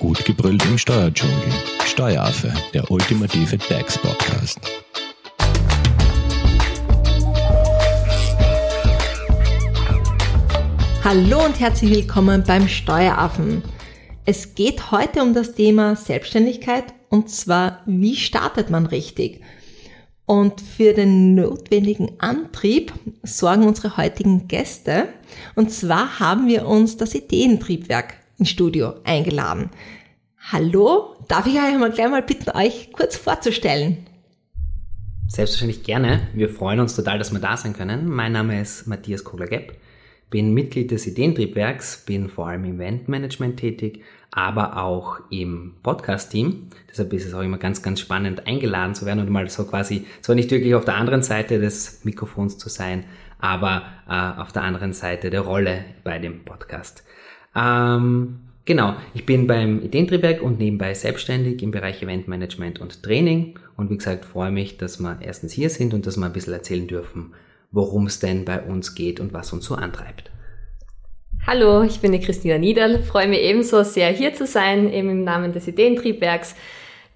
Gut gebrüllt im Steuerdschungel. Steueraffe, der ultimative DAX-Podcast. Hallo und herzlich willkommen beim Steueraffen. Es geht heute um das Thema Selbstständigkeit und zwar, wie startet man richtig? Und für den notwendigen Antrieb sorgen unsere heutigen Gäste. Und zwar haben wir uns das Ideentriebwerk ins Studio eingeladen. Hallo, darf ich euch mal gleich mal bitten, euch kurz vorzustellen? Selbstverständlich gerne. Wir freuen uns total, dass wir da sein können. Mein Name ist Matthias Kogler-Gepp, bin Mitglied des Ideentriebwerks, bin vor allem im Eventmanagement tätig, aber auch im Podcast-Team. Deshalb ist es auch immer ganz, ganz spannend, eingeladen zu werden und mal so quasi, zwar nicht wirklich auf der anderen Seite des Mikrofons zu sein, aber äh, auf der anderen Seite der Rolle bei dem Podcast. Ähm, genau, ich bin beim Ideentriebwerk und nebenbei selbstständig im Bereich Eventmanagement und Training. Und wie gesagt, freue mich, dass wir erstens hier sind und dass wir ein bisschen erzählen dürfen, worum es denn bei uns geht und was uns so antreibt. Hallo, ich bin die Christina Niederl, freue mich ebenso sehr hier zu sein, eben im Namen des Ideentriebwerks.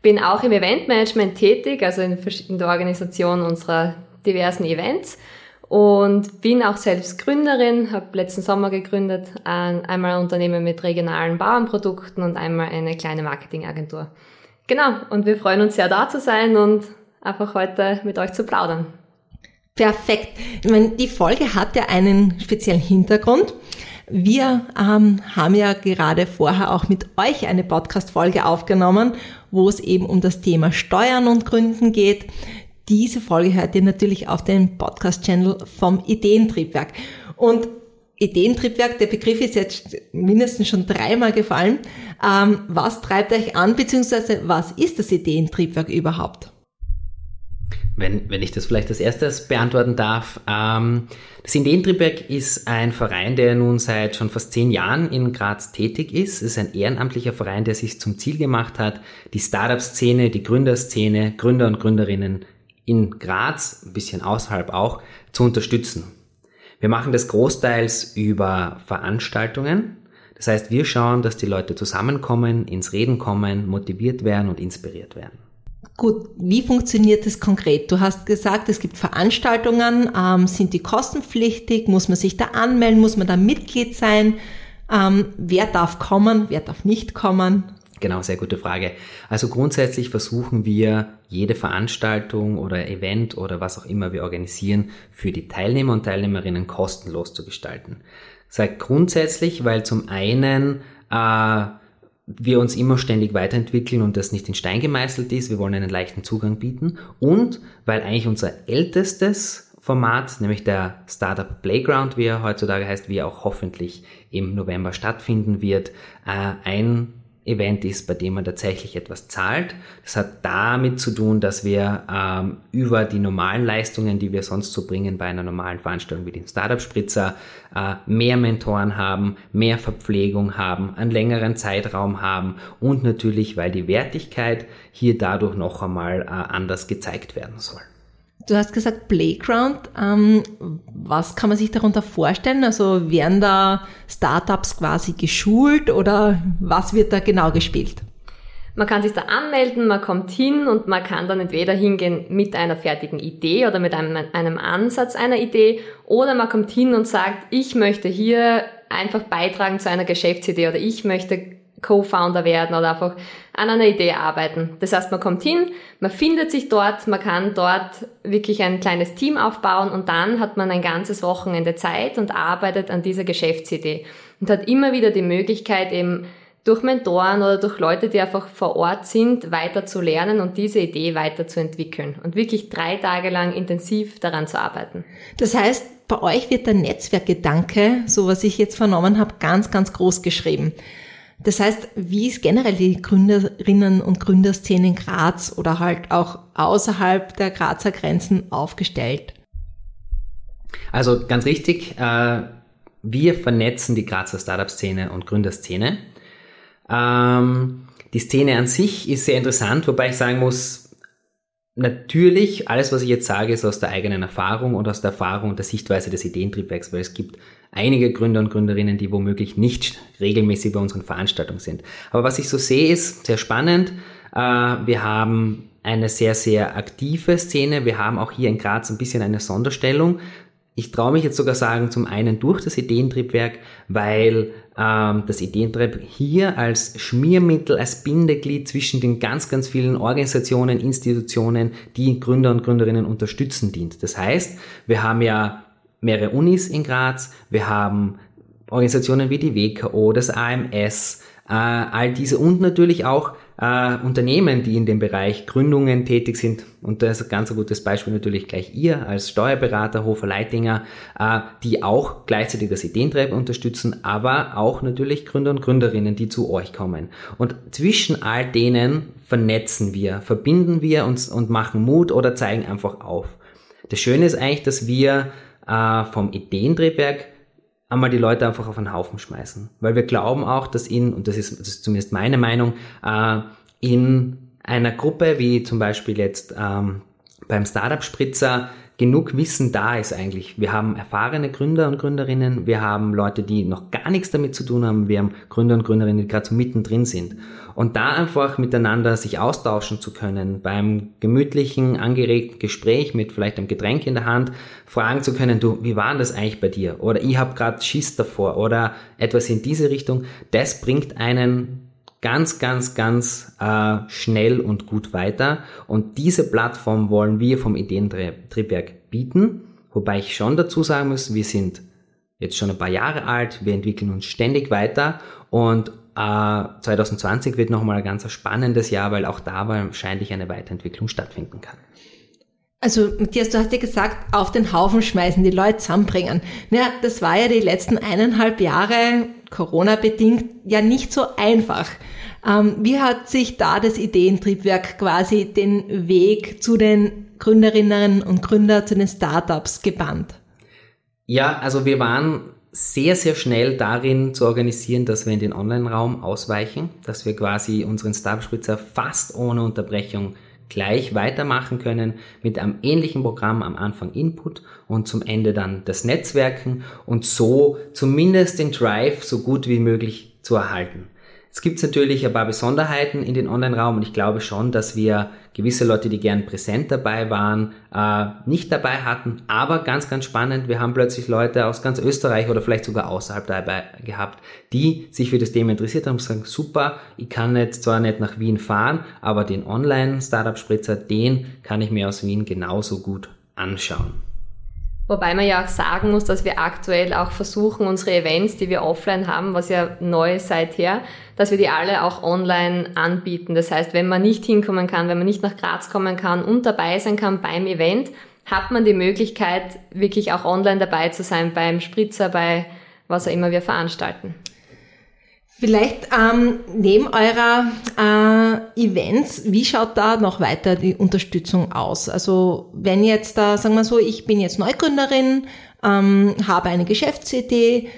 Bin auch im Eventmanagement tätig, also in, in der Organisation unserer diversen Events und bin auch selbst Gründerin, habe letzten Sommer gegründet, einmal ein Unternehmen mit regionalen Bauernprodukten und einmal eine kleine Marketingagentur. Genau, und wir freuen uns sehr da zu sein und einfach heute mit euch zu plaudern. Perfekt. Ich meine, die Folge hat ja einen speziellen Hintergrund. Wir ähm, haben ja gerade vorher auch mit euch eine Podcast-Folge aufgenommen, wo es eben um das Thema Steuern und Gründen geht. Diese Folge hört ihr natürlich auf dem Podcast-Channel vom Ideentriebwerk. Und Ideentriebwerk, der Begriff ist jetzt mindestens schon dreimal gefallen. Ähm, was treibt euch an, beziehungsweise was ist das Ideentriebwerk überhaupt? Wenn, wenn ich das vielleicht als erstes beantworten darf. Ähm, das Ideentriebwerk ist ein Verein, der nun seit schon fast zehn Jahren in Graz tätig ist. Es ist ein ehrenamtlicher Verein, der sich zum Ziel gemacht hat, die Startup-Szene, die Gründerszene, Gründer und Gründerinnen in Graz, ein bisschen außerhalb auch, zu unterstützen. Wir machen das großteils über Veranstaltungen. Das heißt, wir schauen, dass die Leute zusammenkommen, ins Reden kommen, motiviert werden und inspiriert werden. Gut, wie funktioniert das konkret? Du hast gesagt, es gibt Veranstaltungen, ähm, sind die kostenpflichtig? Muss man sich da anmelden? Muss man da Mitglied sein? Ähm, wer darf kommen? Wer darf nicht kommen? Genau, sehr gute Frage. Also grundsätzlich versuchen wir jede Veranstaltung oder Event oder was auch immer wir organisieren für die Teilnehmer und Teilnehmerinnen kostenlos zu gestalten. Seit grundsätzlich, weil zum einen äh, wir uns immer ständig weiterentwickeln und das nicht in Stein gemeißelt ist. Wir wollen einen leichten Zugang bieten und weil eigentlich unser ältestes Format, nämlich der Startup Playground, wie er heutzutage heißt, wie er auch hoffentlich im November stattfinden wird, äh, ein Event ist, bei dem man tatsächlich etwas zahlt. Das hat damit zu tun, dass wir ähm, über die normalen Leistungen, die wir sonst so bringen bei einer normalen Veranstaltung wie dem Startup Spritzer, äh, mehr Mentoren haben, mehr Verpflegung haben, einen längeren Zeitraum haben und natürlich, weil die Wertigkeit hier dadurch noch einmal äh, anders gezeigt werden soll. Du hast gesagt Playground. Ähm, was kann man sich darunter vorstellen? Also werden da Startups quasi geschult oder was wird da genau gespielt? Man kann sich da anmelden, man kommt hin und man kann dann entweder hingehen mit einer fertigen Idee oder mit einem, einem Ansatz einer Idee oder man kommt hin und sagt, ich möchte hier einfach beitragen zu einer Geschäftsidee oder ich möchte Co-Founder werden oder einfach an einer Idee arbeiten. Das heißt, man kommt hin, man findet sich dort, man kann dort wirklich ein kleines Team aufbauen und dann hat man ein ganzes Wochenende Zeit und arbeitet an dieser Geschäftsidee und hat immer wieder die Möglichkeit eben durch Mentoren oder durch Leute, die einfach vor Ort sind, weiter zu lernen und diese Idee weiterzuentwickeln und wirklich drei Tage lang intensiv daran zu arbeiten. Das heißt, bei euch wird der Netzwerkgedanke, so was ich jetzt vernommen habe, ganz, ganz groß geschrieben. Das heißt, wie ist generell die Gründerinnen und Gründerszene in Graz oder halt auch außerhalb der Grazer Grenzen aufgestellt? Also ganz richtig, äh, wir vernetzen die Grazer Startup-Szene und Gründerszene. Ähm, die Szene an sich ist sehr interessant, wobei ich sagen muss, Natürlich, alles, was ich jetzt sage, ist aus der eigenen Erfahrung und aus der Erfahrung und der Sichtweise des Ideentriebwerks, weil es gibt einige Gründer und Gründerinnen, die womöglich nicht regelmäßig bei unseren Veranstaltungen sind. Aber was ich so sehe, ist sehr spannend. Äh, wir haben eine sehr, sehr aktive Szene. Wir haben auch hier in Graz ein bisschen eine Sonderstellung. Ich traue mich jetzt sogar sagen, zum einen durch das Ideentriebwerk, weil ähm, das Ideentrieb hier als Schmiermittel, als Bindeglied zwischen den ganz, ganz vielen Organisationen, Institutionen, die Gründer und Gründerinnen unterstützen dient. Das heißt, wir haben ja mehrere Unis in Graz, wir haben Organisationen wie die WKO, das AMS, äh, all diese und natürlich auch äh, Unternehmen, die in dem Bereich Gründungen tätig sind. Und da ist ein ganz gutes Beispiel natürlich gleich ihr als Steuerberater, Hofer Leitinger, äh, die auch gleichzeitig das Ideentreiben unterstützen, aber auch natürlich Gründer und Gründerinnen, die zu euch kommen. Und zwischen all denen vernetzen wir, verbinden wir uns und machen Mut oder zeigen einfach auf. Das Schöne ist eigentlich, dass wir äh, vom Ideentriebwerk einmal die Leute einfach auf einen Haufen schmeißen. Weil wir glauben auch, dass in, und das ist, das ist zumindest meine Meinung, äh, in einer Gruppe wie zum Beispiel jetzt ähm, beim Startup Spritzer genug Wissen da ist eigentlich. Wir haben erfahrene Gründer und Gründerinnen, wir haben Leute, die noch gar nichts damit zu tun haben, wir haben Gründer und Gründerinnen, die gerade so mittendrin sind. Und da einfach miteinander sich austauschen zu können, beim gemütlichen, angeregten Gespräch mit vielleicht einem Getränk in der Hand, fragen zu können, du, wie war das eigentlich bei dir? Oder ich habe gerade Schiss davor oder etwas in diese Richtung, das bringt einen ganz, ganz, ganz äh, schnell und gut weiter. Und diese Plattform wollen wir vom Ideentriebwerk bieten. Wobei ich schon dazu sagen muss, wir sind jetzt schon ein paar Jahre alt, wir entwickeln uns ständig weiter und äh, 2020 wird nochmal ein ganz spannendes Jahr, weil auch da wahrscheinlich eine Weiterentwicklung stattfinden kann. Also Matthias, du hast ja gesagt, auf den Haufen schmeißen, die Leute zusammenbringen. Ja, das war ja die letzten eineinhalb Jahre Corona-bedingt ja nicht so einfach. Ähm, wie hat sich da das Ideentriebwerk quasi den Weg zu den Gründerinnen und Gründern, zu den Startups gebannt? Ja, also wir waren sehr, sehr schnell darin zu organisieren, dass wir in den Online-Raum ausweichen, dass wir quasi unseren Startup-Spritzer fast ohne Unterbrechung gleich weitermachen können mit einem ähnlichen Programm am Anfang Input und zum Ende dann das Netzwerken und so zumindest den Drive so gut wie möglich zu erhalten. Es gibt natürlich ein paar Besonderheiten in den Online-Raum und ich glaube schon, dass wir gewisse Leute, die gern präsent dabei waren, äh, nicht dabei hatten. Aber ganz, ganz spannend, wir haben plötzlich Leute aus ganz Österreich oder vielleicht sogar außerhalb dabei gehabt, die sich für das Thema interessiert haben und sagen, super, ich kann jetzt zwar nicht nach Wien fahren, aber den Online-Startup-Spritzer, den kann ich mir aus Wien genauso gut anschauen. Wobei man ja auch sagen muss, dass wir aktuell auch versuchen, unsere Events, die wir offline haben, was ja neu seither, dass wir die alle auch online anbieten. Das heißt, wenn man nicht hinkommen kann, wenn man nicht nach Graz kommen kann und dabei sein kann beim Event, hat man die Möglichkeit, wirklich auch online dabei zu sein beim Spritzer, bei was auch immer wir veranstalten. Vielleicht ähm, neben eurer äh, Events, wie schaut da noch weiter die Unterstützung aus? Also wenn jetzt da, sagen wir so, ich bin jetzt Neugründerin, ähm, habe eine Geschäftsidee,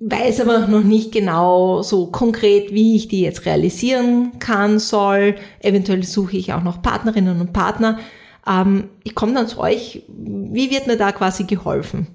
weiß aber noch nicht genau so konkret, wie ich die jetzt realisieren kann, soll. Eventuell suche ich auch noch Partnerinnen und Partner. Ähm, ich komme dann zu euch. Wie wird mir da quasi geholfen?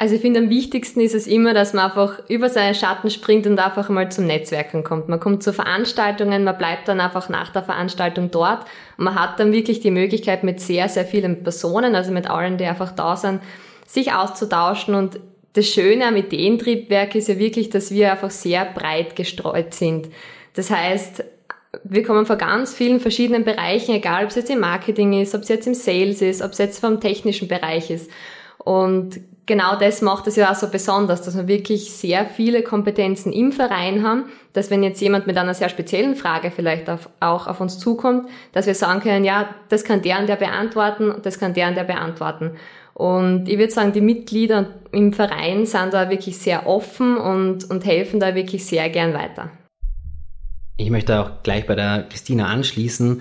Also ich finde, am wichtigsten ist es immer, dass man einfach über seinen Schatten springt und einfach mal zum Netzwerken kommt. Man kommt zu Veranstaltungen, man bleibt dann einfach nach der Veranstaltung dort man hat dann wirklich die Möglichkeit mit sehr, sehr vielen Personen, also mit allen, die einfach da sind, sich auszutauschen und das Schöne am Ideentriebwerk ist ja wirklich, dass wir einfach sehr breit gestreut sind. Das heißt, wir kommen von ganz vielen verschiedenen Bereichen, egal ob es jetzt im Marketing ist, ob es jetzt im Sales ist, ob es jetzt vom technischen Bereich ist. Und genau das macht es ja auch so besonders, dass wir wirklich sehr viele Kompetenzen im Verein haben, dass wenn jetzt jemand mit einer sehr speziellen Frage vielleicht auf, auch auf uns zukommt, dass wir sagen können, ja, das kann der und der beantworten und das kann der und der beantworten. Und ich würde sagen, die Mitglieder im Verein sind da wirklich sehr offen und, und helfen da wirklich sehr gern weiter. Ich möchte auch gleich bei der Christina anschließen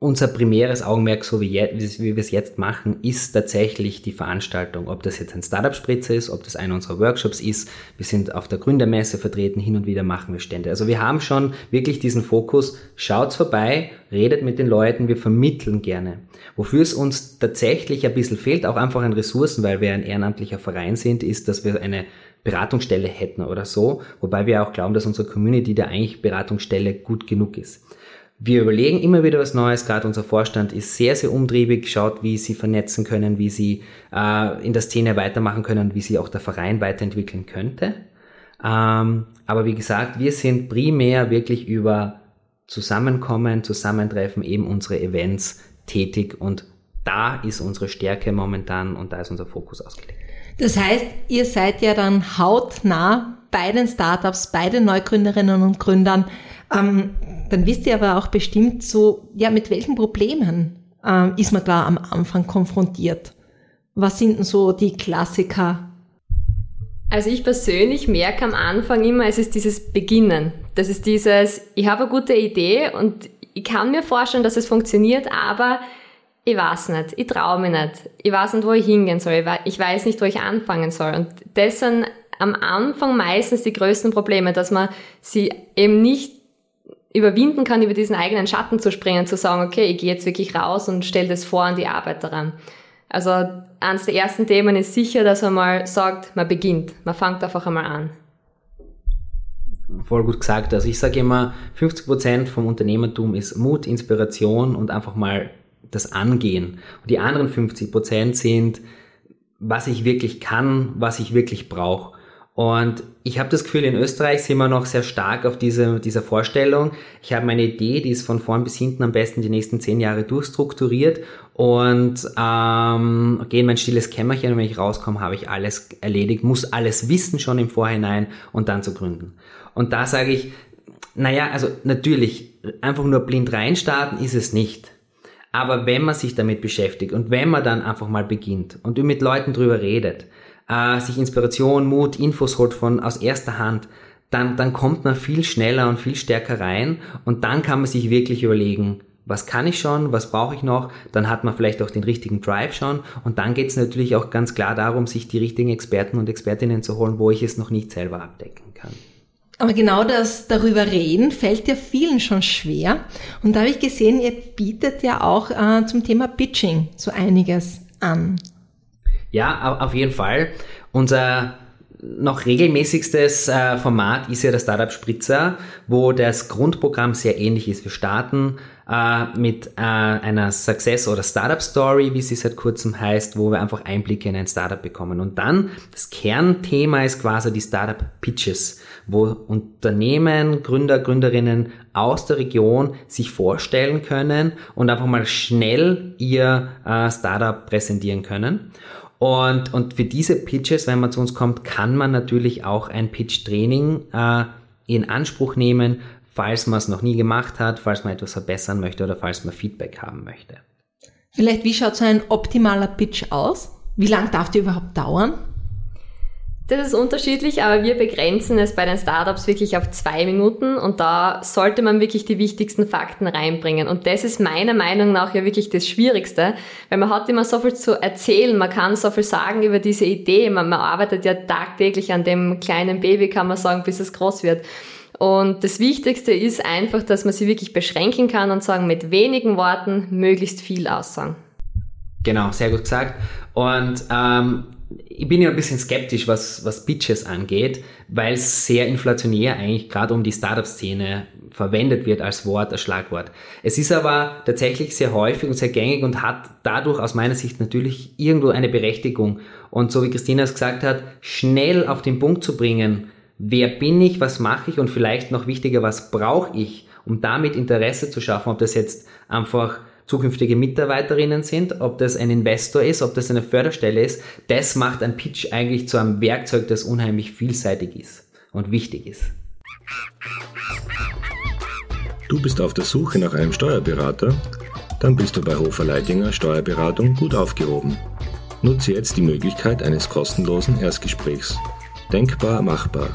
unser primäres Augenmerk, so wie, wie wir es jetzt machen, ist tatsächlich die Veranstaltung. Ob das jetzt ein Startup-Spritzer ist, ob das einer unserer Workshops ist. Wir sind auf der Gründermesse vertreten, hin und wieder machen wir Stände. Also wir haben schon wirklich diesen Fokus, schaut vorbei, redet mit den Leuten, wir vermitteln gerne. Wofür es uns tatsächlich ein bisschen fehlt, auch einfach an Ressourcen, weil wir ein ehrenamtlicher Verein sind, ist, dass wir eine Beratungsstelle hätten oder so, wobei wir auch glauben, dass unsere Community da eigentlich Beratungsstelle gut genug ist. Wir überlegen immer wieder was Neues, gerade unser Vorstand ist sehr, sehr umtriebig, schaut, wie sie vernetzen können, wie sie äh, in der Szene weitermachen können wie sie auch der Verein weiterentwickeln könnte. Ähm, aber wie gesagt, wir sind primär wirklich über Zusammenkommen, Zusammentreffen, eben unsere Events tätig und da ist unsere Stärke momentan und da ist unser Fokus ausgelegt. Das heißt, ihr seid ja dann hautnah bei den Startups, bei den Neugründerinnen und Gründern. Ähm, dann wisst ihr aber auch bestimmt so, ja, mit welchen Problemen ähm, ist man klar am Anfang konfrontiert? Was sind denn so die Klassiker? Also ich persönlich merke am Anfang immer, es ist dieses Beginnen. Das ist dieses, ich habe eine gute Idee und ich kann mir vorstellen, dass es funktioniert, aber ich weiß nicht, ich traue mich nicht, ich weiß nicht, wo ich hingehen soll, ich weiß nicht, wo ich anfangen soll. Und das sind am Anfang meistens die größten Probleme, dass man sie eben nicht überwinden kann, über diesen eigenen Schatten zu springen, zu sagen, okay, ich gehe jetzt wirklich raus und stelle das vor an die Arbeit daran. Also eines der ersten Themen ist sicher, dass man mal sagt, man beginnt, man fängt einfach einmal an. Voll gut gesagt. Also ich sage immer, 50% vom Unternehmertum ist Mut, Inspiration und einfach mal das Angehen. Und die anderen 50% sind, was ich wirklich kann, was ich wirklich brauche. Und ich habe das Gefühl, in Österreich sind wir noch sehr stark auf diese, dieser Vorstellung. Ich habe meine Idee, die ist von vorn bis hinten am besten die nächsten zehn Jahre durchstrukturiert und ähm, gehe in mein stilles Kämmerchen und wenn ich rauskomme, habe ich alles erledigt, muss alles wissen schon im Vorhinein und dann zu gründen. Und da sage ich, naja, also natürlich, einfach nur blind reinstarten ist es nicht. Aber wenn man sich damit beschäftigt und wenn man dann einfach mal beginnt und mit Leuten drüber redet, äh, sich Inspiration, Mut, Infos holt von aus erster Hand, dann, dann kommt man viel schneller und viel stärker rein und dann kann man sich wirklich überlegen, was kann ich schon, was brauche ich noch, dann hat man vielleicht auch den richtigen Drive schon und dann geht es natürlich auch ganz klar darum, sich die richtigen Experten und Expertinnen zu holen, wo ich es noch nicht selber abdecken kann. Aber genau das darüber reden fällt ja vielen schon schwer. Und da habe ich gesehen, ihr bietet ja auch äh, zum Thema Pitching so einiges an. Ja, auf jeden Fall. Unser noch regelmäßigstes äh, Format ist ja der Startup Spritzer, wo das Grundprogramm sehr ähnlich ist. Wir starten äh, mit äh, einer Success- oder Startup-Story, wie sie seit kurzem heißt, wo wir einfach Einblicke in ein Startup bekommen. Und dann, das Kernthema ist quasi die Startup-Pitches, wo Unternehmen, Gründer, Gründerinnen aus der Region sich vorstellen können und einfach mal schnell ihr Startup präsentieren können. Und, und für diese Pitches, wenn man zu uns kommt, kann man natürlich auch ein Pitch-Training äh, in Anspruch nehmen, falls man es noch nie gemacht hat, falls man etwas verbessern möchte oder falls man Feedback haben möchte. Vielleicht, wie schaut so ein optimaler Pitch aus? Wie lang darf der überhaupt dauern? Das ist unterschiedlich, aber wir begrenzen es bei den Startups wirklich auf zwei Minuten und da sollte man wirklich die wichtigsten Fakten reinbringen. Und das ist meiner Meinung nach ja wirklich das Schwierigste, weil man hat immer so viel zu erzählen, man kann so viel sagen über diese Idee, man, man arbeitet ja tagtäglich an dem kleinen Baby, kann man sagen, bis es groß wird. Und das Wichtigste ist einfach, dass man sie wirklich beschränken kann und sagen, mit wenigen Worten möglichst viel aussagen. Genau, sehr gut gesagt. Und ähm, ich bin ja ein bisschen skeptisch, was, was Pitches angeht, weil es sehr inflationär eigentlich gerade um die Startup-Szene verwendet wird als Wort, als Schlagwort. Es ist aber tatsächlich sehr häufig und sehr gängig und hat dadurch aus meiner Sicht natürlich irgendwo eine Berechtigung. Und so wie Christina es gesagt hat, schnell auf den Punkt zu bringen, wer bin ich, was mache ich und vielleicht noch wichtiger, was brauche ich, um damit Interesse zu schaffen, ob das jetzt einfach zukünftige Mitarbeiterinnen sind, ob das ein Investor ist, ob das eine Förderstelle ist, das macht ein Pitch eigentlich zu einem Werkzeug, das unheimlich vielseitig ist und wichtig ist. Du bist auf der Suche nach einem Steuerberater? Dann bist du bei Hofer Leidinger Steuerberatung gut aufgehoben. Nutze jetzt die Möglichkeit eines kostenlosen Erstgesprächs. Denkbar machbar.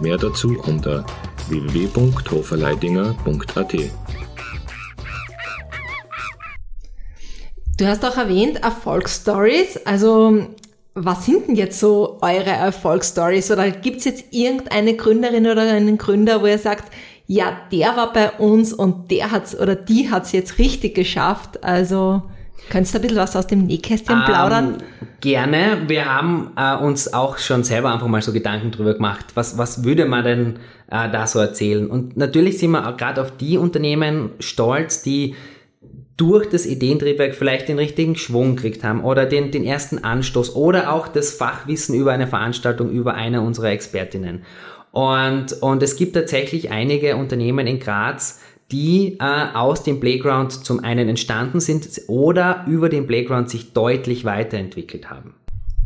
Mehr dazu unter www.hoferleidinger.at. Du hast auch erwähnt Erfolgsstories. Also was sind denn jetzt so eure Erfolgsstories? Oder gibt es jetzt irgendeine Gründerin oder einen Gründer, wo ihr sagt, ja, der war bei uns und der hat's oder die hat's jetzt richtig geschafft. Also Könntest du ein bisschen was aus dem Nähkästchen plaudern? Ähm, gerne. Wir haben äh, uns auch schon selber einfach mal so Gedanken drüber gemacht. Was, was würde man denn äh, da so erzählen? Und natürlich sind wir gerade auf die Unternehmen stolz, die durch das Ideentriebwerk vielleicht den richtigen Schwung gekriegt haben oder den, den ersten Anstoß oder auch das Fachwissen über eine Veranstaltung über eine unserer Expertinnen. Und, und es gibt tatsächlich einige Unternehmen in Graz, die äh, aus dem Playground zum einen entstanden sind oder über den Playground sich deutlich weiterentwickelt haben.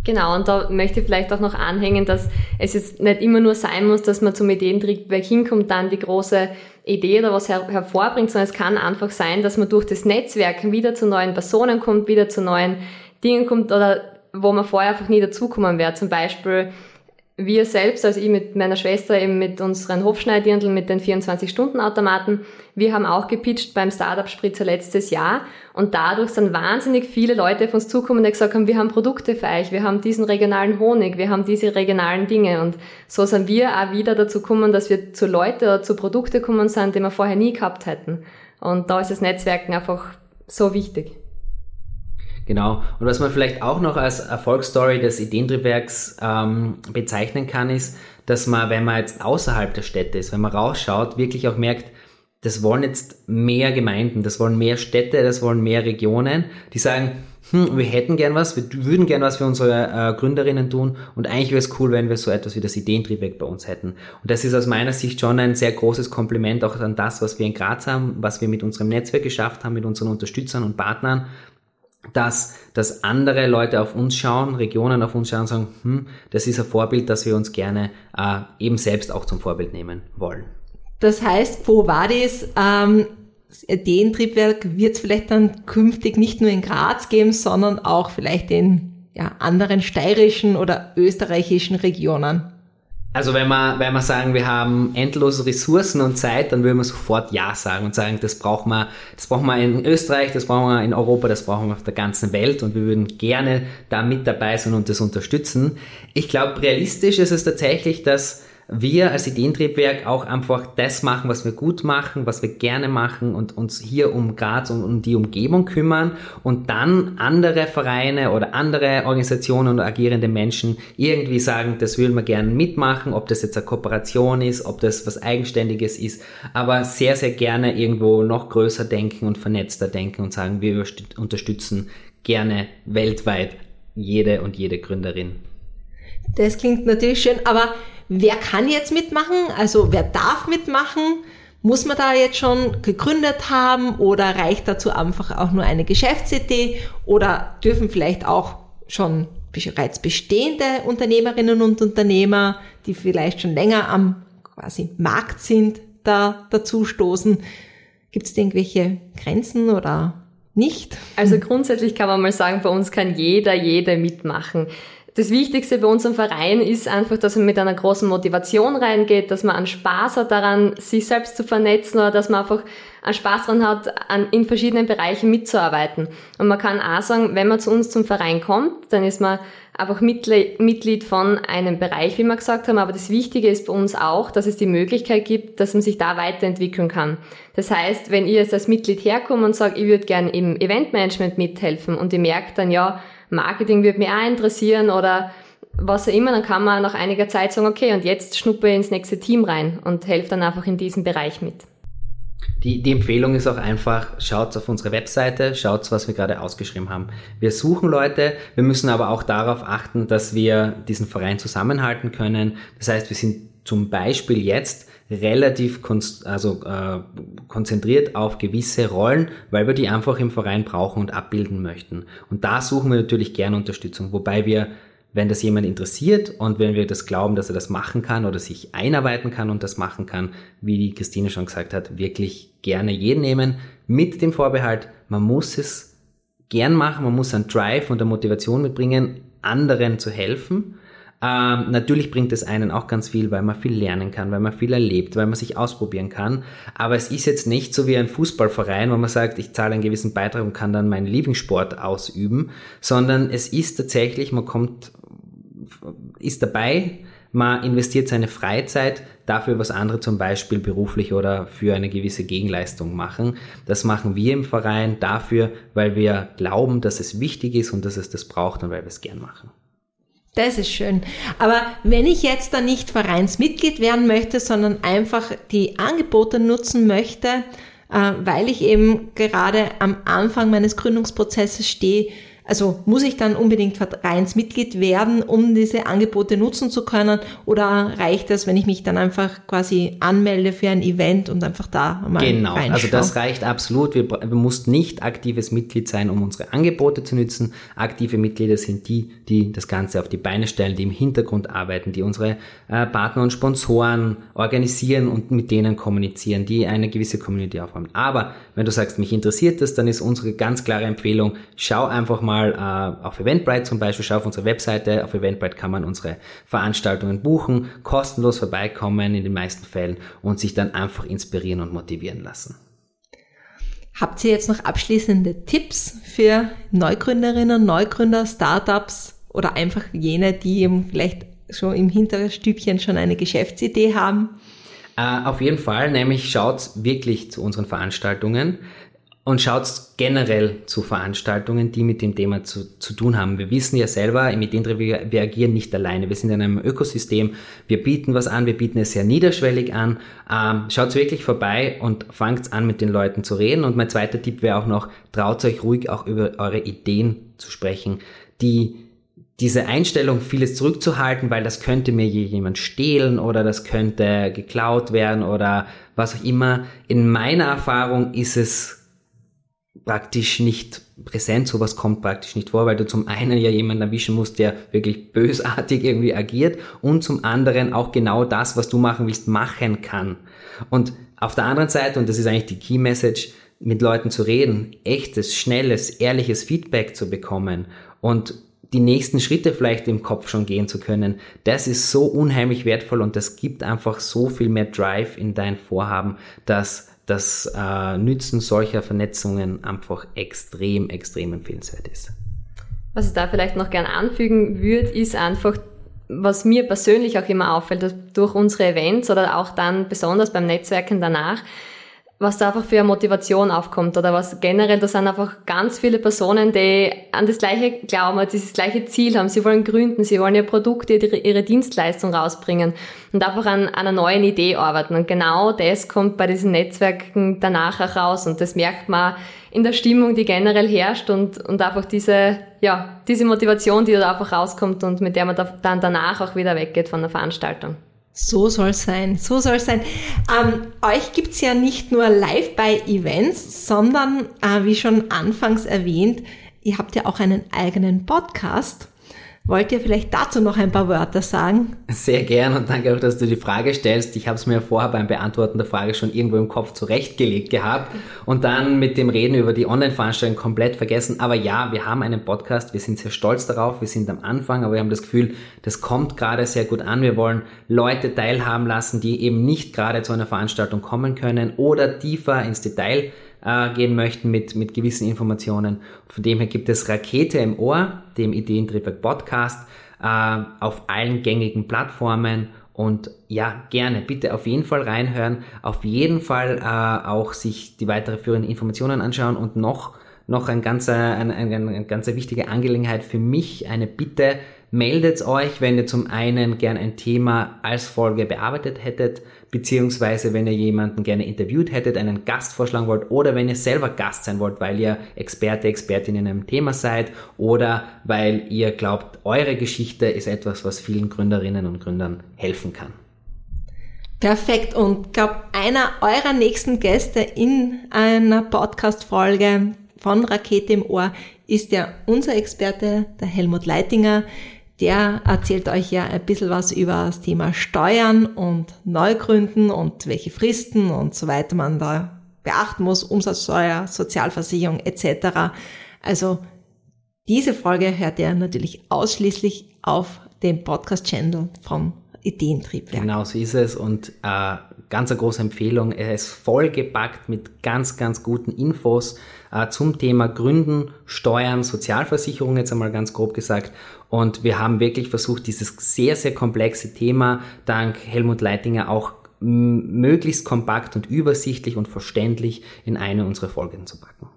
Genau, und da möchte ich vielleicht auch noch anhängen, dass es jetzt nicht immer nur sein muss, dass man zum Ideentriebwerk hinkommt, dann die große Idee oder was her hervorbringt, sondern es kann einfach sein, dass man durch das Netzwerk wieder zu neuen Personen kommt, wieder zu neuen Dingen kommt oder wo man vorher einfach nie dazukommen wäre. Zum Beispiel wir selbst, also ich mit meiner Schwester eben mit unseren Hofschneidirndl mit den 24-Stunden-Automaten, wir haben auch gepitcht beim Startup-Spritzer letztes Jahr und dadurch sind wahnsinnig viele Leute auf uns zukommen, die gesagt haben, wir haben Produkte für euch, wir haben diesen regionalen Honig, wir haben diese regionalen Dinge und so sind wir auch wieder dazu gekommen, dass wir zu Leute oder zu Produkte kommen sind, die wir vorher nie gehabt hätten. Und da ist das Netzwerken einfach so wichtig. Genau. Und was man vielleicht auch noch als Erfolgsstory des Ideentriebwerks ähm, bezeichnen kann, ist, dass man, wenn man jetzt außerhalb der Städte ist, wenn man rausschaut, wirklich auch merkt, das wollen jetzt mehr Gemeinden, das wollen mehr Städte, das wollen mehr Regionen, die sagen, hm, wir hätten gern was, wir würden gern was für unsere äh, Gründerinnen tun und eigentlich wäre es cool, wenn wir so etwas wie das Ideentriebwerk bei uns hätten. Und das ist aus meiner Sicht schon ein sehr großes Kompliment auch an das, was wir in Graz haben, was wir mit unserem Netzwerk geschafft haben, mit unseren Unterstützern und Partnern dass, dass andere Leute auf uns schauen, Regionen auf uns schauen und sagen, hm, das ist ein Vorbild, das wir uns gerne äh, eben selbst auch zum Vorbild nehmen wollen. Das heißt, Quo Vadis, ähm, Ideentriebwerk wird es vielleicht dann künftig nicht nur in Graz geben, sondern auch vielleicht in ja, anderen steirischen oder österreichischen Regionen. Also wenn wir, wenn wir sagen, wir haben endlose Ressourcen und Zeit, dann würden wir sofort Ja sagen und sagen, das brauchen wir, das brauchen wir in Österreich, das brauchen wir in Europa, das brauchen wir auf der ganzen Welt und wir würden gerne da mit dabei sein und das unterstützen. Ich glaube, realistisch ist es tatsächlich, dass wir als Ideentriebwerk auch einfach das machen, was wir gut machen, was wir gerne machen und uns hier um Graz und um die Umgebung kümmern und dann andere Vereine oder andere Organisationen oder agierende Menschen irgendwie sagen, das würden wir gerne mitmachen, ob das jetzt eine Kooperation ist, ob das was Eigenständiges ist, aber sehr, sehr gerne irgendwo noch größer denken und vernetzter denken und sagen, wir unterstützen gerne weltweit jede und jede Gründerin. Das klingt natürlich schön, aber wer kann jetzt mitmachen? Also wer darf mitmachen? Muss man da jetzt schon gegründet haben oder reicht dazu einfach auch nur eine Geschäftsidee oder dürfen vielleicht auch schon bereits bestehende Unternehmerinnen und Unternehmer, die vielleicht schon länger am quasi Markt sind, da dazu stoßen? Gibt es irgendwelche Grenzen oder nicht? Also grundsätzlich kann man mal sagen, bei uns kann jeder, jede mitmachen. Das Wichtigste bei unserem Verein ist einfach, dass man mit einer großen Motivation reingeht, dass man einen Spaß hat daran, sich selbst zu vernetzen oder dass man einfach einen Spaß daran hat, an, in verschiedenen Bereichen mitzuarbeiten. Und man kann auch sagen, wenn man zu uns zum Verein kommt, dann ist man einfach Mitglied von einem Bereich, wie wir gesagt haben. Aber das Wichtige ist bei uns auch, dass es die Möglichkeit gibt, dass man sich da weiterentwickeln kann. Das heißt, wenn ihr jetzt als Mitglied herkommt und sagt, ich würde gerne im Eventmanagement mithelfen und ihr merkt dann, ja, Marketing würde mich auch interessieren oder was auch immer, dann kann man nach einiger Zeit sagen, okay, und jetzt schnuppe ins nächste Team rein und helfe dann einfach in diesem Bereich mit. Die, die Empfehlung ist auch einfach, schaut auf unsere Webseite, schaut, was wir gerade ausgeschrieben haben. Wir suchen Leute, wir müssen aber auch darauf achten, dass wir diesen Verein zusammenhalten können. Das heißt, wir sind zum Beispiel jetzt relativ also, äh, konzentriert auf gewisse Rollen, weil wir die einfach im Verein brauchen und abbilden möchten. Und da suchen wir natürlich gerne Unterstützung, wobei wir, wenn das jemand interessiert und wenn wir das glauben, dass er das machen kann oder sich einarbeiten kann und das machen kann, wie die Christine schon gesagt hat, wirklich gerne jeden nehmen, mit dem Vorbehalt, man muss es gern machen, man muss einen Drive und eine Motivation mitbringen, anderen zu helfen Ähm, natürlich bringt es einen auch ganz viel, weil man viel lernen kann, weil man viel erlebt, weil man sich ausprobieren kann. Aber es ist jetzt nicht so wie ein Fußballverein, wo man sagt, ich zahle einen gewissen Beitrag und kann dann meinen Lieblingssport ausüben, sondern es ist tatsächlich, man kommt, ist dabei, man investiert seine Freizeit dafür, was andere zum Beispiel beruflich oder für eine gewisse Gegenleistung machen. Das machen wir im Verein dafür, weil wir glauben, dass es wichtig ist und dass es das braucht und weil wir es gern machen. Das ist schön. Aber wenn ich jetzt da nicht Vereinsmitglied werden möchte, sondern einfach die Angebote nutzen möchte, äh, weil ich eben gerade am Anfang meines Gründungsprozesses stehe, also muss ich dann unbedingt Vereinsmitglied werden, um diese Angebote nutzen zu können? Oder reicht es, wenn ich mich dann einfach quasi anmelde für ein Event und einfach da mal Genau, reinschaue? also das reicht absolut. Wir, wir mussten nicht aktives Mitglied sein, um unsere Angebote zu nutzen. Aktive Mitglieder sind die, die das Ganze auf die Beine stellen, die im Hintergrund arbeiten, die unsere äh, Partner und Sponsoren organisieren und mit denen kommunizieren, die eine gewisse Community aufbauen. Aber wenn du sagst, mich interessiert das, dann ist unsere ganz klare Empfehlung, schau einfach mal mal äh, auf Eventbrite zum Beispiel, schau auf unsere Webseite. Auf Eventbrite kann man unsere Veranstaltungen buchen, kostenlos vorbeikommen in den meisten Fällen und sich dann einfach inspirieren und motivieren lassen. Habt ihr jetzt noch abschließende Tipps für Neugründerinnen, Neugründer, Startups oder einfach jene, die eben vielleicht schon im Hinterstübchen schon eine Geschäftsidee haben? Uh, auf jeden Fall, nämlich schaut wirklich zu unseren Veranstaltungen und schaut generell zu Veranstaltungen, die mit dem Thema zu, zu tun haben. Wir wissen ja selber, mit Indre, wir, wir agieren nicht alleine. Wir sind in einem Ökosystem. Wir bieten was an, wir bieten es sehr niederschwellig an. Ähm, schaut wirklich vorbei und fangt an, mit den Leuten zu reden. Und mein zweiter Tipp wäre auch noch, traut euch ruhig auch über eure Ideen zu sprechen. Die diese Einstellung, vieles zurückzuhalten, weil das könnte mir jemand stehlen oder das könnte geklaut werden oder was auch immer. In meiner Erfahrung ist es praktisch nicht präsent, sowas kommt praktisch nicht vor, weil du zum einen ja jemanden erwischen musst, der wirklich bösartig irgendwie agiert und zum anderen auch genau das, was du machen willst, machen kann. Und auf der anderen Seite, und das ist eigentlich die Key Message, mit Leuten zu reden, echtes, schnelles, ehrliches Feedback zu bekommen und die nächsten Schritte vielleicht im Kopf schon gehen zu können, das ist so unheimlich wertvoll und das gibt einfach so viel mehr Drive in dein Vorhaben, dass das äh, Nützen solcher Vernetzungen einfach extrem, extrem empfehlenswert ist. Was ich da vielleicht noch gern anfügen würde, ist einfach, was mir persönlich auch immer auffällt, durch unsere Events oder auch dann besonders beim Netzwerken danach, was da einfach für eine Motivation aufkommt oder was generell, da sind einfach ganz viele Personen, die an das gleiche glauben, dieses gleiche Ziel haben. Sie wollen gründen, sie wollen ihr Produkt, ihre, ihre Dienstleistung rausbringen und einfach an, an einer neuen Idee arbeiten. Und genau das kommt bei diesen Netzwerken danach auch raus und das merkt man in der Stimmung, die generell herrscht und, und einfach diese, ja, diese Motivation, die da einfach rauskommt und mit der man da, dann danach auch wieder weggeht von der Veranstaltung. So soll sein, so soll sein. Ähm, euch gibt's ja nicht nur live bei Events, sondern, äh, wie schon anfangs erwähnt, ihr habt ja auch einen eigenen Podcast. Wollt ihr vielleicht dazu noch ein paar Wörter sagen? Sehr gern und danke auch, dass du die Frage stellst. Ich habe es mir vorher beim Beantworten der Frage schon irgendwo im Kopf zurechtgelegt gehabt und dann mit dem Reden über die Online-Veranstaltung komplett vergessen. Aber ja, wir haben einen Podcast, wir sind sehr stolz darauf, wir sind am Anfang, aber wir haben das Gefühl, das kommt gerade sehr gut an. Wir wollen Leute teilhaben lassen, die eben nicht gerade zu einer Veranstaltung kommen können oder tiefer ins Detail äh, gehen möchten mit, mit gewissen Informationen. Von dem her gibt es Rakete im Ohr, dem Ideentriebwerk Podcast, äh, auf allen gängigen Plattformen und ja, gerne, bitte auf jeden Fall reinhören, auf jeden Fall äh, auch sich die weitere führenden Informationen anschauen und noch, noch ein ganzer, eine, eine, eine ganz wichtige Angelegenheit für mich, eine Bitte, meldet euch, wenn ihr zum einen gern ein Thema als Folge bearbeitet hättet, beziehungsweise wenn ihr jemanden gerne interviewt hättet, einen Gast vorschlagen wollt oder wenn ihr selber Gast sein wollt, weil ihr Experte, Expertin in einem Thema seid oder weil ihr glaubt, eure Geschichte ist etwas, was vielen Gründerinnen und Gründern helfen kann. Perfekt. Und glaube, einer eurer nächsten Gäste in einer Podcast-Folge von Rakete im Ohr ist ja unser Experte, der Helmut Leitinger der erzählt euch ja ein bisschen was über das Thema Steuern und Neugründen und welche Fristen und so weiter man da beachten muss, Umsatzsteuer, Sozialversicherung etc. Also diese Folge hört ihr natürlich ausschließlich auf dem Podcast-Channel vom Ideentriebwerk. Genau so ist es und äh, ganz eine große Empfehlung. Er ist vollgepackt mit ganz, ganz guten Infos äh, zum Thema Gründen, Steuern, Sozialversicherung jetzt einmal ganz grob gesagt. Und wir haben wirklich versucht, dieses sehr, sehr komplexe Thema dank Helmut Leitinger auch möglichst kompakt und übersichtlich und verständlich in eine unserer Folgen zu packen.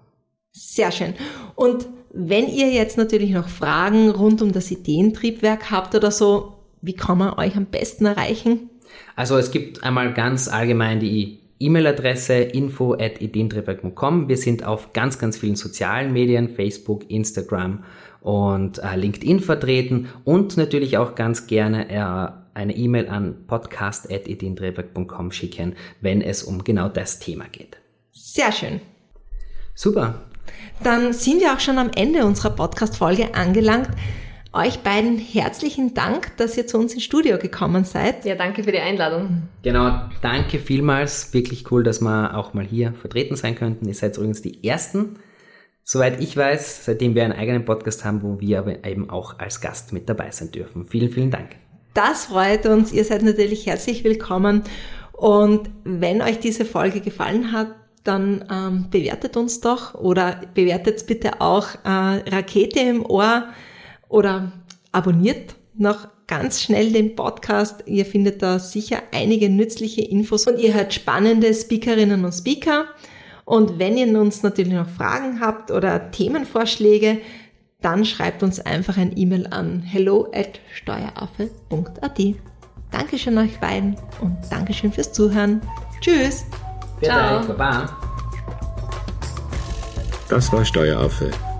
Sehr schön. Und wenn ihr jetzt natürlich noch Fragen rund um das Ideentriebwerk habt oder so, wie kann man euch am besten erreichen? Also es gibt einmal ganz allgemein die E-Mail-Adresse info at ideentriebwerk.com. Wir sind auf ganz, ganz vielen sozialen Medien, Facebook, Instagram und äh, LinkedIn vertreten und natürlich auch ganz gerne äh, eine E-Mail an podcast.ideentriebwerk.com schicken, wenn es um genau das Thema geht. Sehr schön. Super. Dann sind wir auch schon am Ende unserer Podcast-Folge angelangt. Euch beiden herzlichen Dank, dass ihr zu uns ins Studio gekommen seid. Ja, danke für die Einladung. Genau, danke vielmals. Wirklich cool, dass wir auch mal hier vertreten sein könnten. Ihr seid übrigens die Ersten, soweit ich weiß, seitdem wir einen eigenen Podcast haben, wo wir aber eben auch als Gast mit dabei sein dürfen. Vielen, vielen Dank. Das freut uns. Ihr seid natürlich herzlich willkommen. Und wenn euch diese Folge gefallen hat, dann ähm, bewertet uns doch oder bewertet bitte auch äh, Rakete im Ohr oder abonniert noch ganz schnell den Podcast. Ihr findet da sicher einige nützliche Infos und ihr hört spannende Speakerinnen und Speaker. Und wenn ihr uns natürlich noch Fragen habt oder Themenvorschläge, dann schreibt uns einfach ein E-Mail an hello at steueraffe.at. Dankeschön euch beiden und Dankeschön fürs Zuhören. Tschüss. Ciao. Das war Steueraffe.